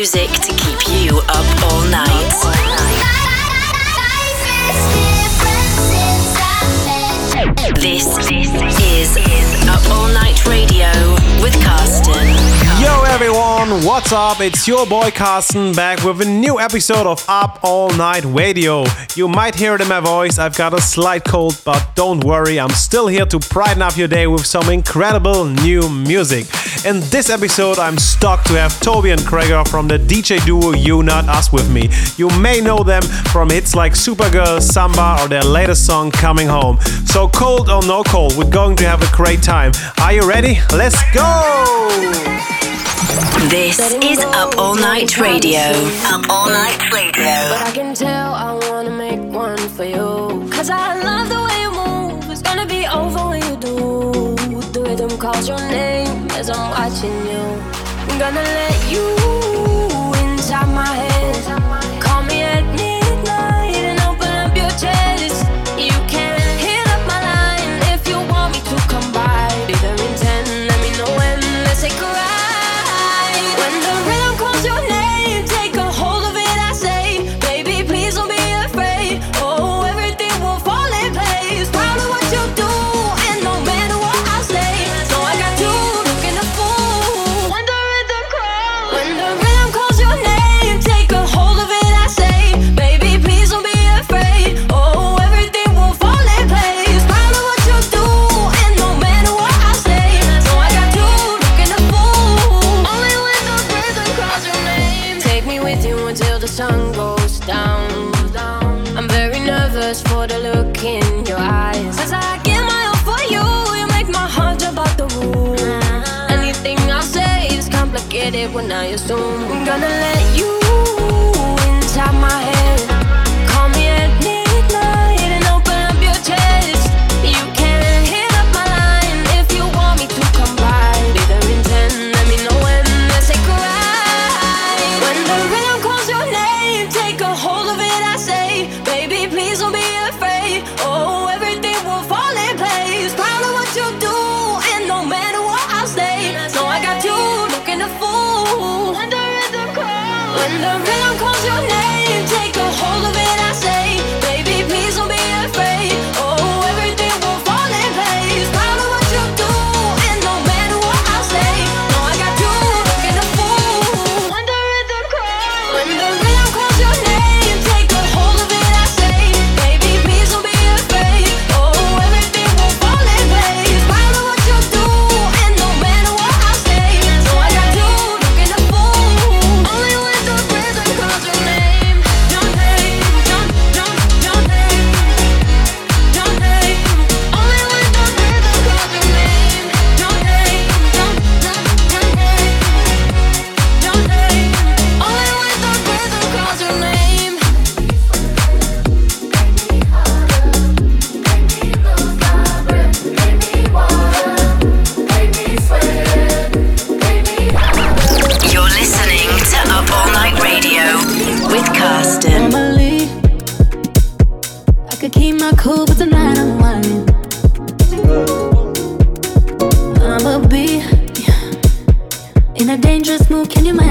music to keep you up all night. This, this is Up All Night Radio with Carsten. Yo everyone, what's up? It's your boy Carsten back with a new episode of Up All Night Radio. You might hear it in my voice, I've got a slight cold, but don't worry, I'm still here to brighten up your day with some incredible new music. In this episode, I'm stoked to have Toby and Gregor from the DJ duo You Not Us with me. You may know them from hits like Supergirl, Samba, or their latest song Coming Home. So, cold or no cold, we're going to have a great time. Are you ready? Let's go! This is Up All Night Radio. Up All Night Radio. But I can tell I wanna make one for you. Cause I love the way you move. It's gonna be over when you do. The rhythm calls your name as I'm watching you. I'm gonna let you you until the sun goes down. I'm very nervous for the look in your eyes. Cause I get my all for you, you make my heart jump out the room. Anything I say is complicated when I assume I'm gonna let you inside my head. Can you match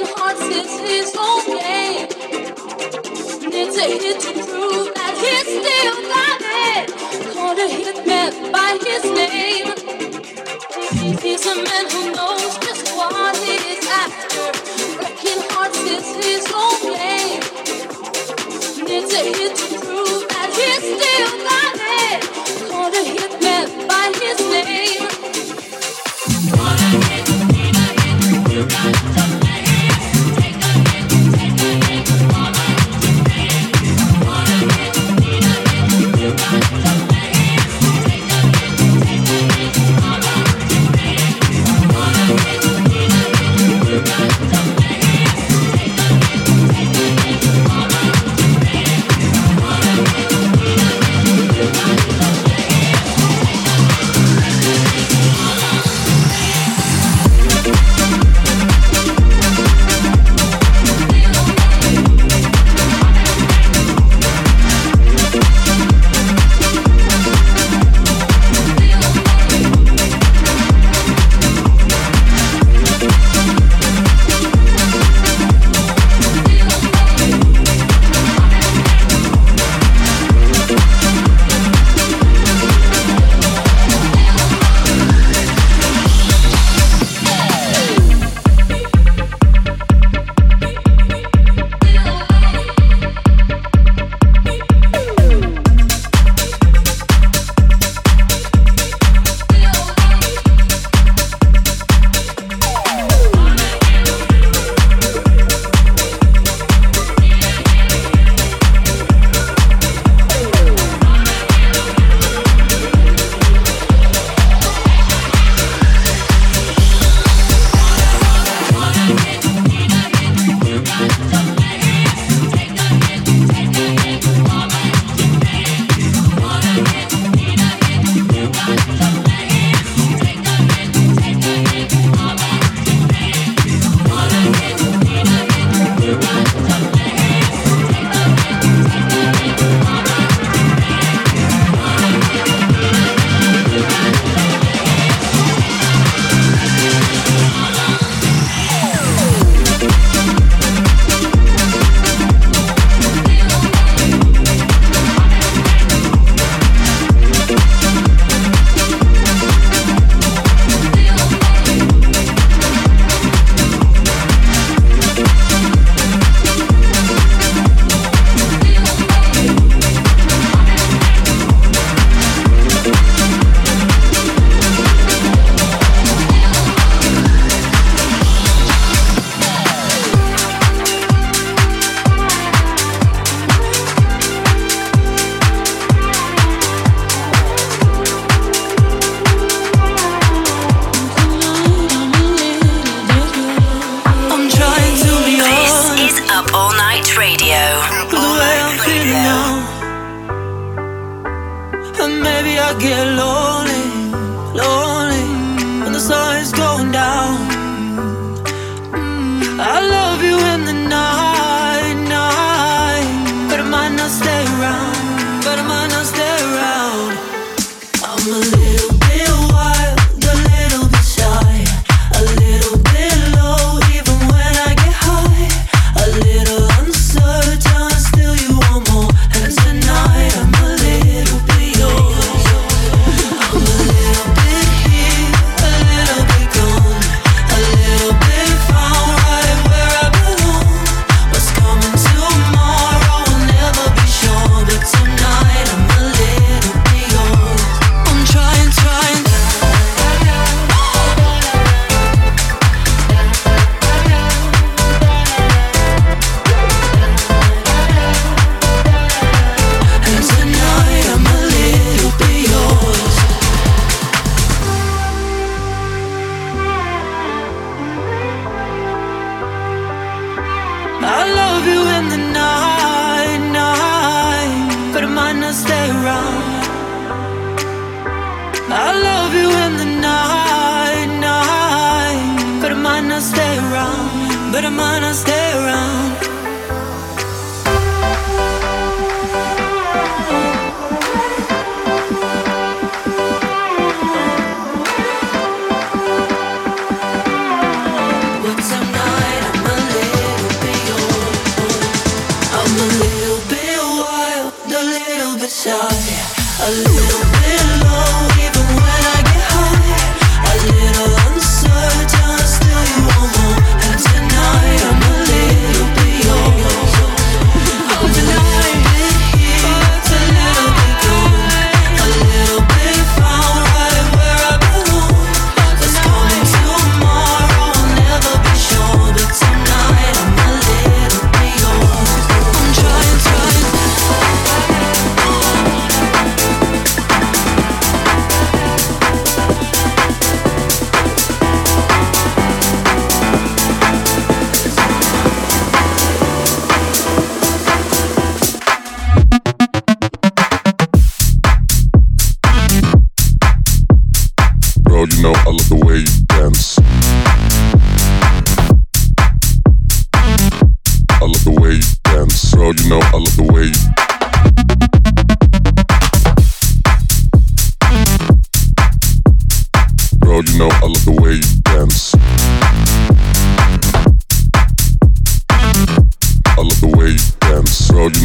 broken hearts is his own.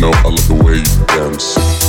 know I love the way you dance.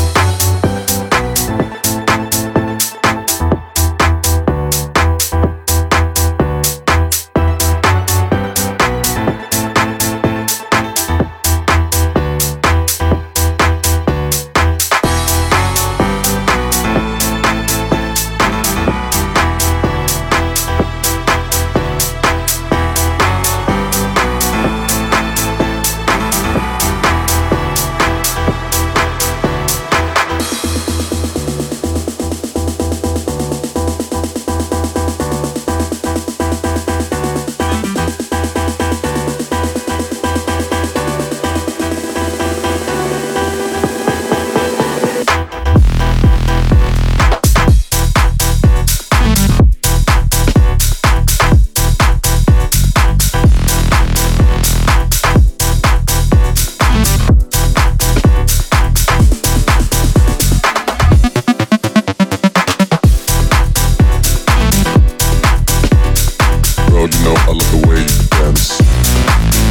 dance.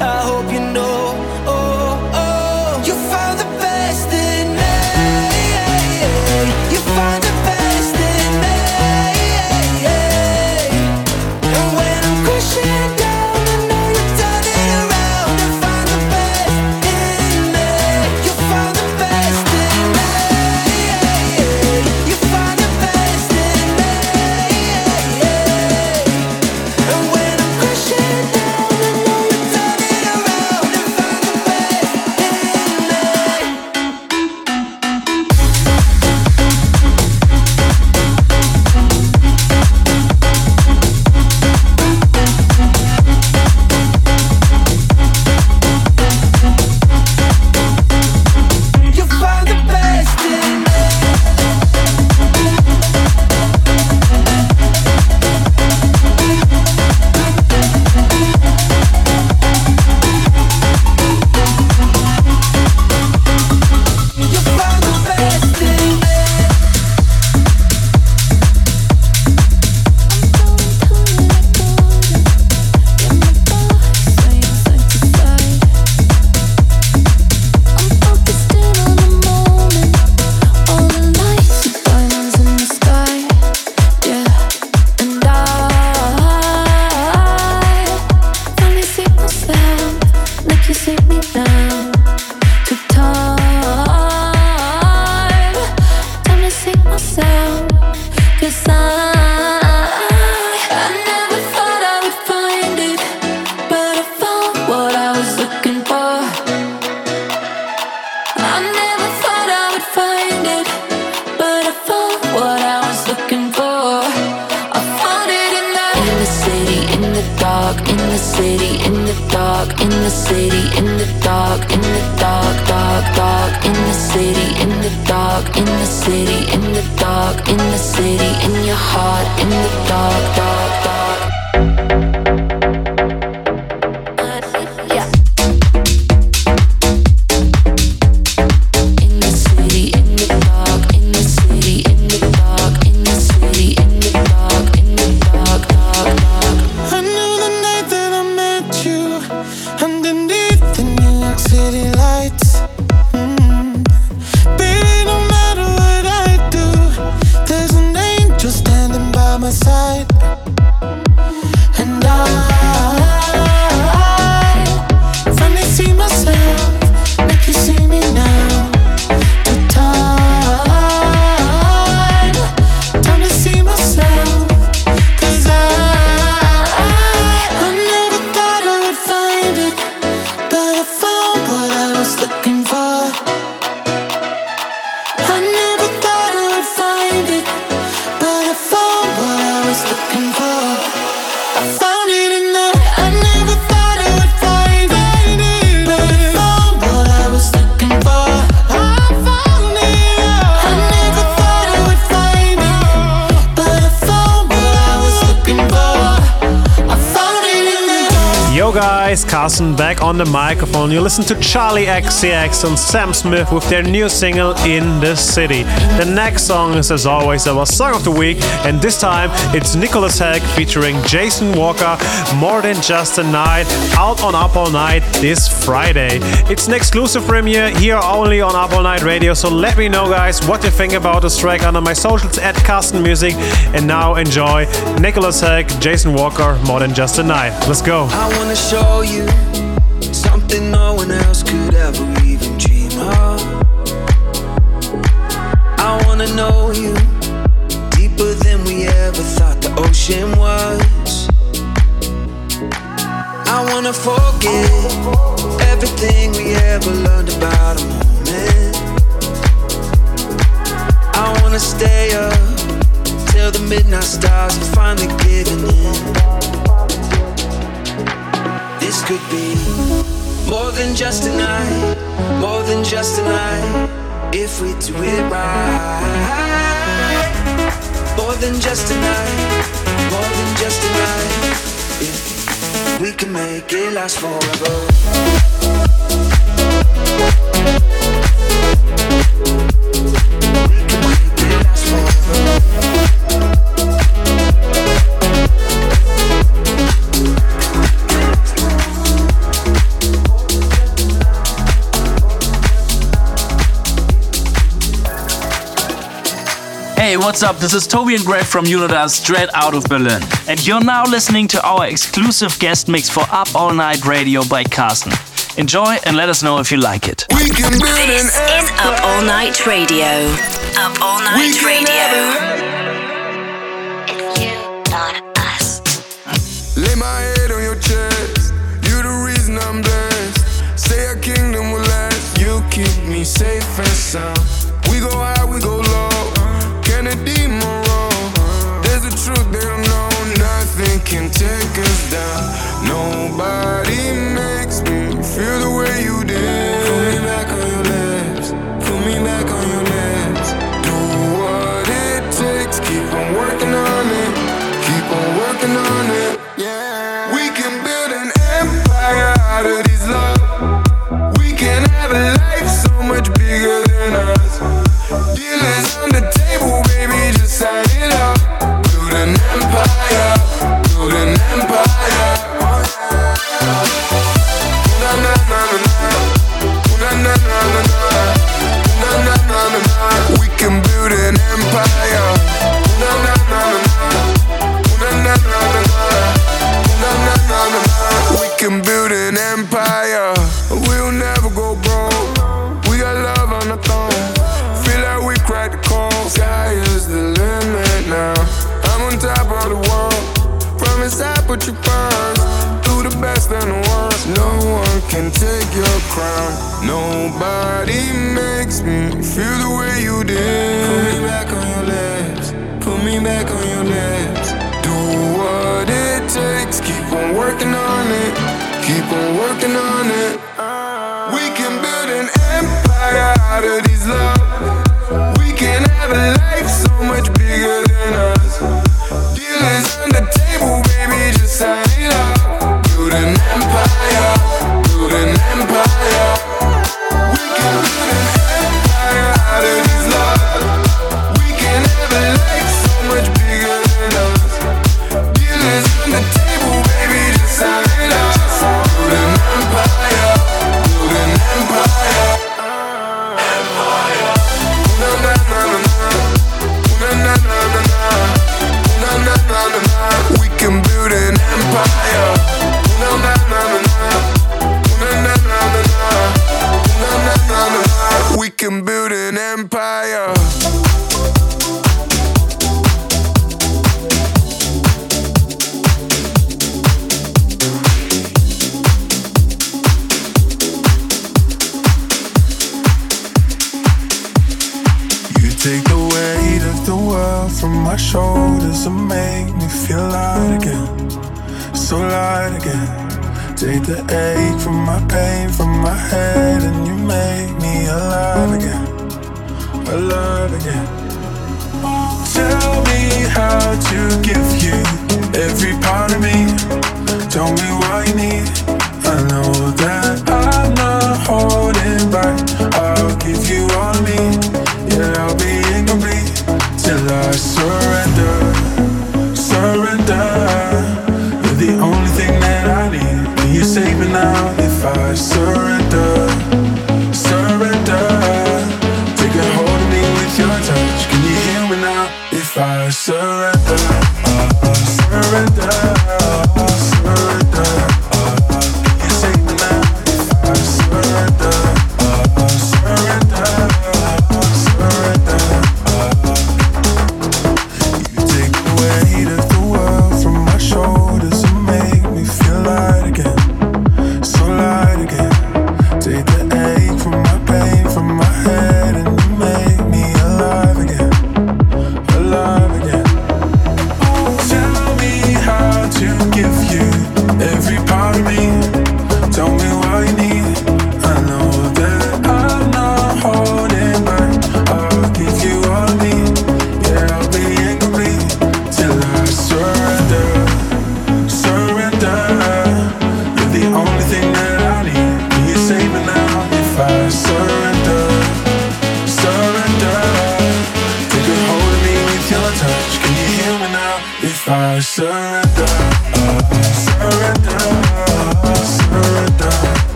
I hope you know Carsten back on the microphone. You listen to Charli XCX and Sam Smith with their new single In the City. The next song is, as always, our song of the week, and this time it's Nicholas Heck featuring Jason Walker, More Than Just a Night, out on Up All Night this Friday. It's an exclusive premiere here only on Up All Night Radio, so let me know, guys, what you think about this track under my socials at Carsten Music. And now enjoy Nicholas Heck, Jason Walker, More Than Just a Night. Let's go. I wanna show you something no one else could ever even dream of. I wanna know you deeper than we ever thought the ocean was. I wanna forget everything we ever learned about a moment. I wanna stay up till the midnight stars are finally giving in. This could be more than just a night, more than just a night, if we do it right. More than just a night, more than just a night, if we can make it last forever. Hey, what's up? This is Toby and Greg from You Not Us straight out of Berlin. And you're now listening to our exclusive guest mix for Up All Night Radio by Carsten. Enjoy and let us know if you like it. This is Up All Night Radio. Up All Night Radio. It's you, not us. Lay my head on your chest. You the reason I'm blessed. Say a kingdom will last. You keep me safe and sound. We go high, down. Nobody working on it. We can build an empire out of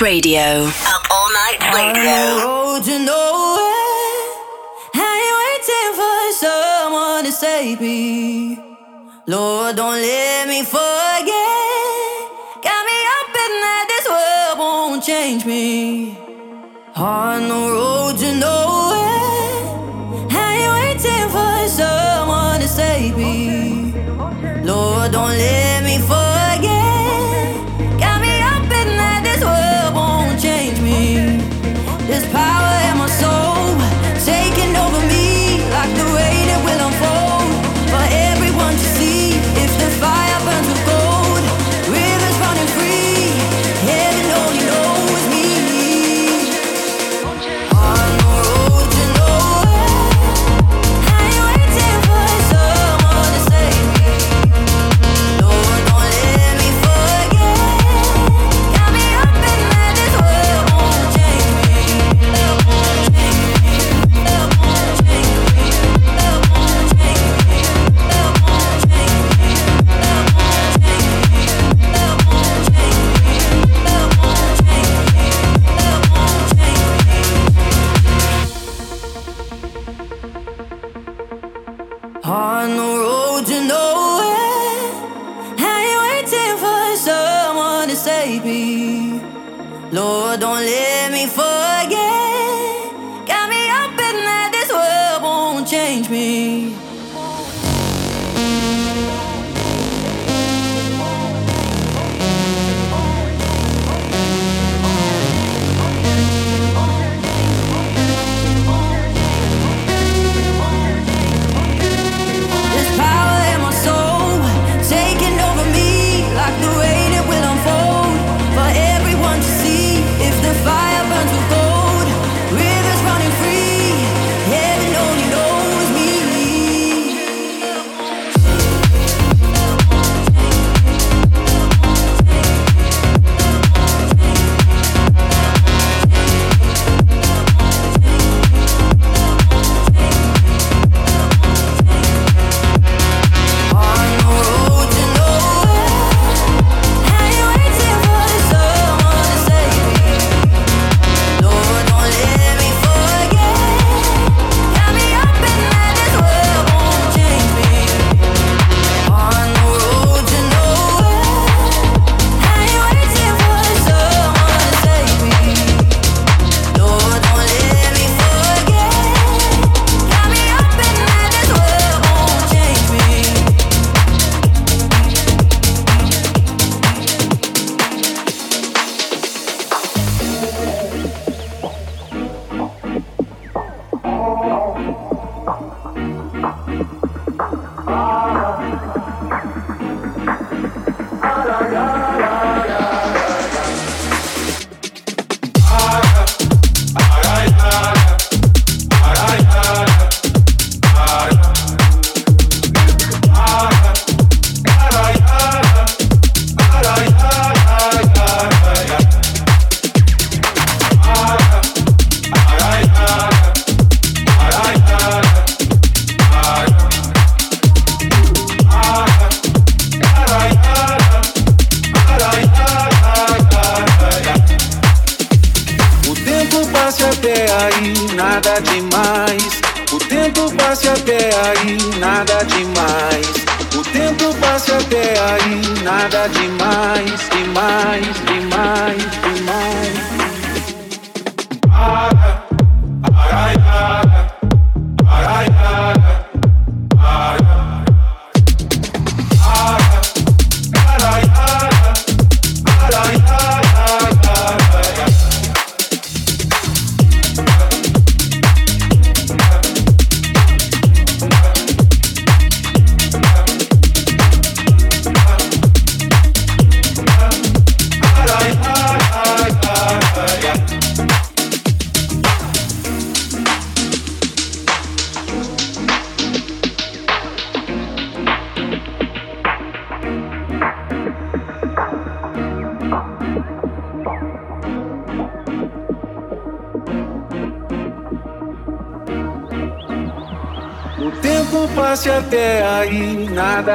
Radio. Up All Night Radio. On the road to nowhere, I ain't waiting for someone to save me. Lord, don't let me forget. Got me up in that this world won't change me. On the road to nowhere, I ain't waiting for someone to save me. Lord, don't let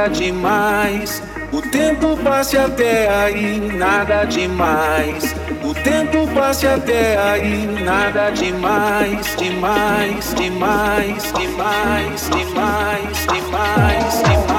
nada demais. O tempo passe até aí, nada demais. O tempo passe até aí, nada demais, demais, demais, demais, demais, demais, demais,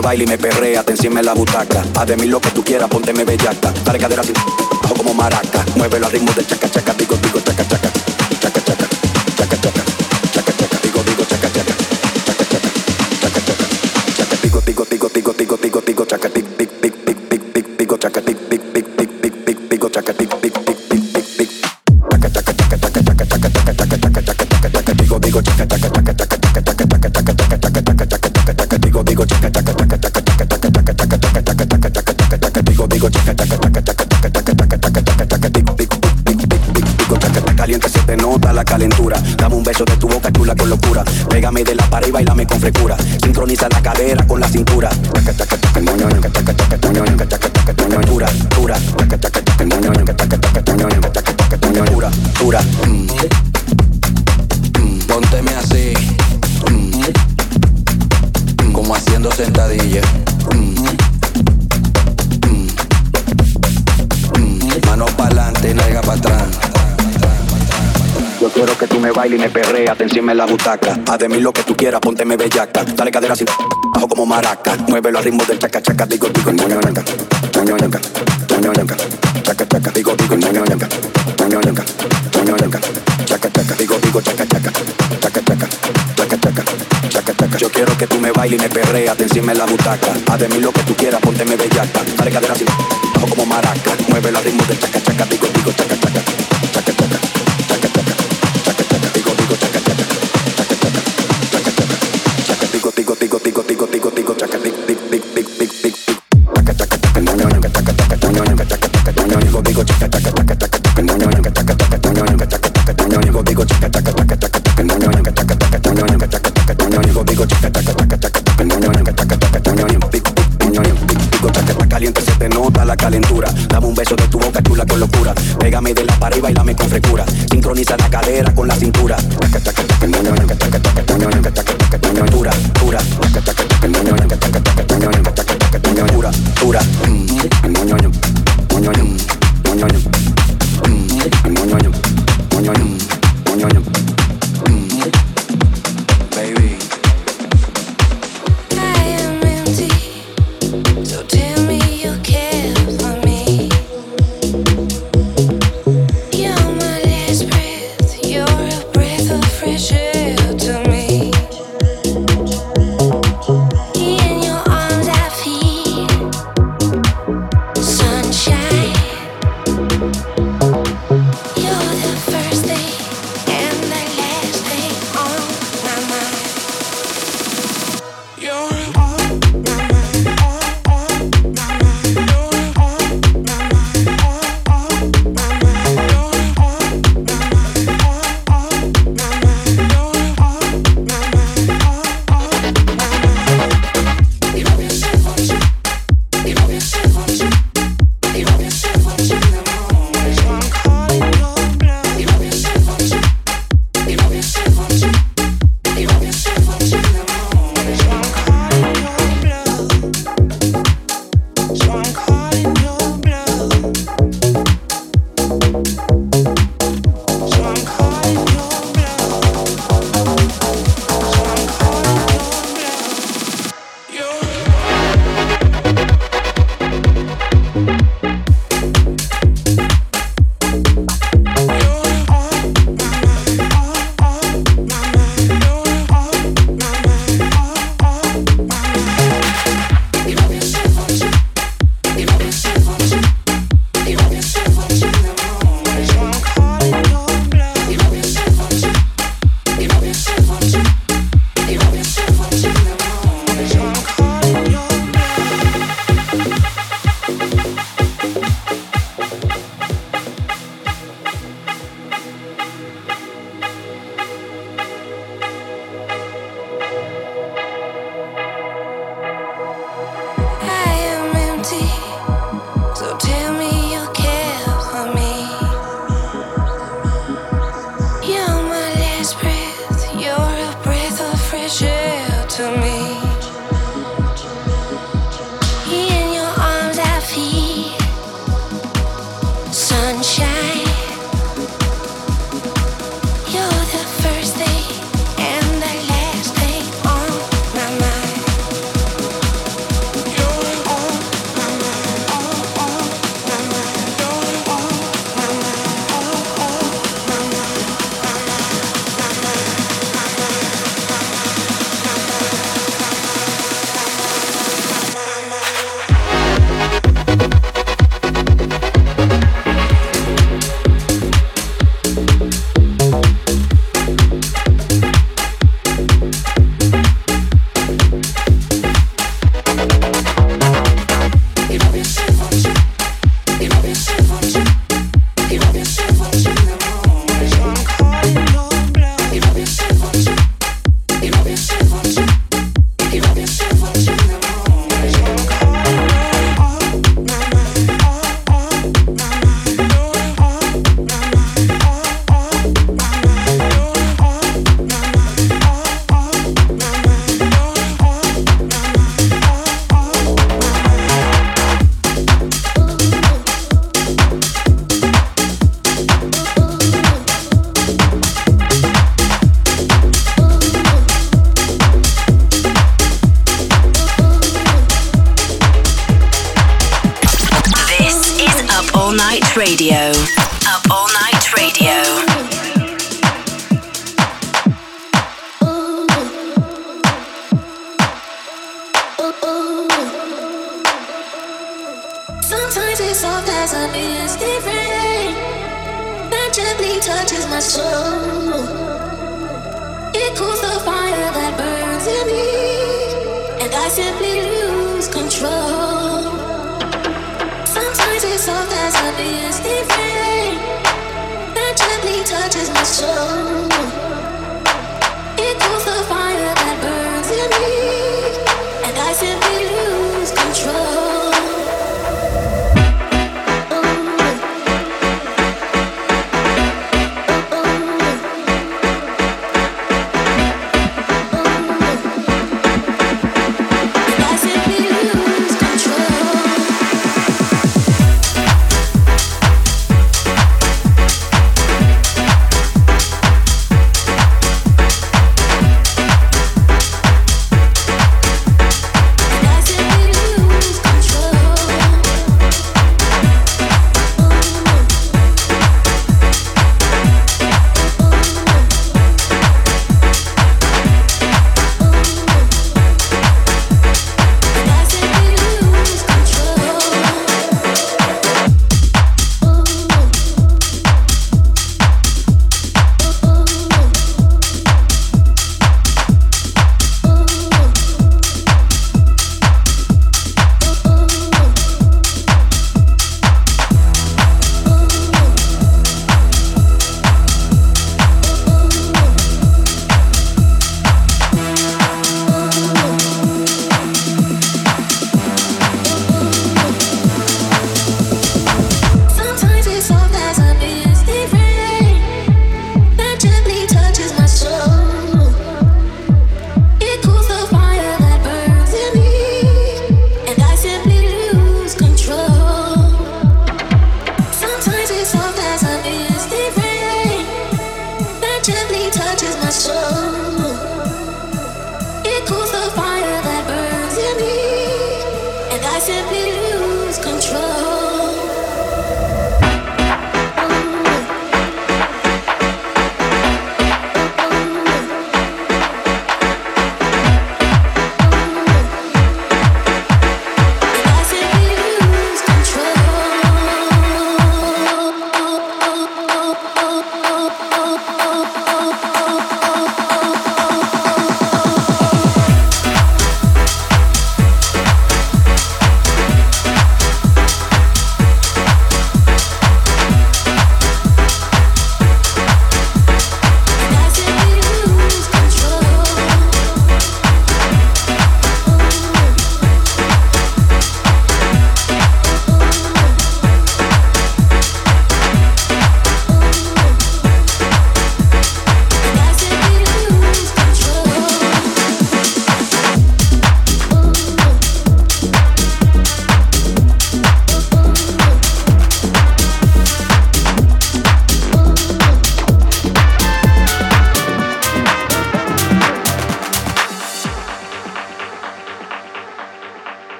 baile y me perrea, te encima en la butaca. Haz de mí lo que tú quieras, pónteme bellaca. Dale cadera así, bajo como maraca. Muévelo al ritmo del chaca chaca, digo digo chaca chaca. Chaca chaca, chaca chaca, chaca chaca, digo digo chaca chaca. Chaca chaca, chaca chaca, chaca digo digo digo digo digo digo digo chaca tic La cadera con la cintura. Bailes y me perreas, te encima en la butaca. Haz de mí lo que tú quieras, pónteme bellaca. Dale cadera así, bajo como maraca. Muévelo al ritmo del chaca chaca, digo, digo, ñoño, ñanca. Ñoño, ñanca. Ñoño, ñanca. Chaca chaca, digo, digo, ñoño, ñanca. Ñoño, ñanca. Ñoño, ñanca. Chaca chaca, digo, digo, chaca chaca. Chaca chaca, chaca chaca. Chaca chaca. Yo quiero que tú me bailes y me perreas, te encima en la butaca. Haz de mí lo que tú quieras, pónteme bellaca. Dale cadera así, bajo como maraca. Muévelo al ritmo del chaca chaca, digo, digo, chaca. Chaca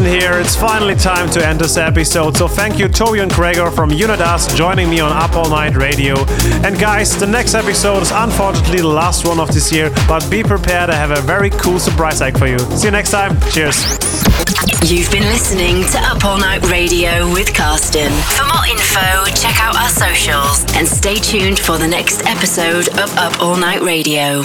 Carsten here. It's finally time to end this episode. So thank you Toby and Gregor from You Not Us joining me on Up All Night Radio. And guys, the next episode is unfortunately the last one of this year, but be prepared. I have a very cool surprise egg for you. See you next time. Cheers. You've been listening to Up All Night Radio with Carsten. For more info, check out our socials and stay tuned for the next episode of Up All Night Radio.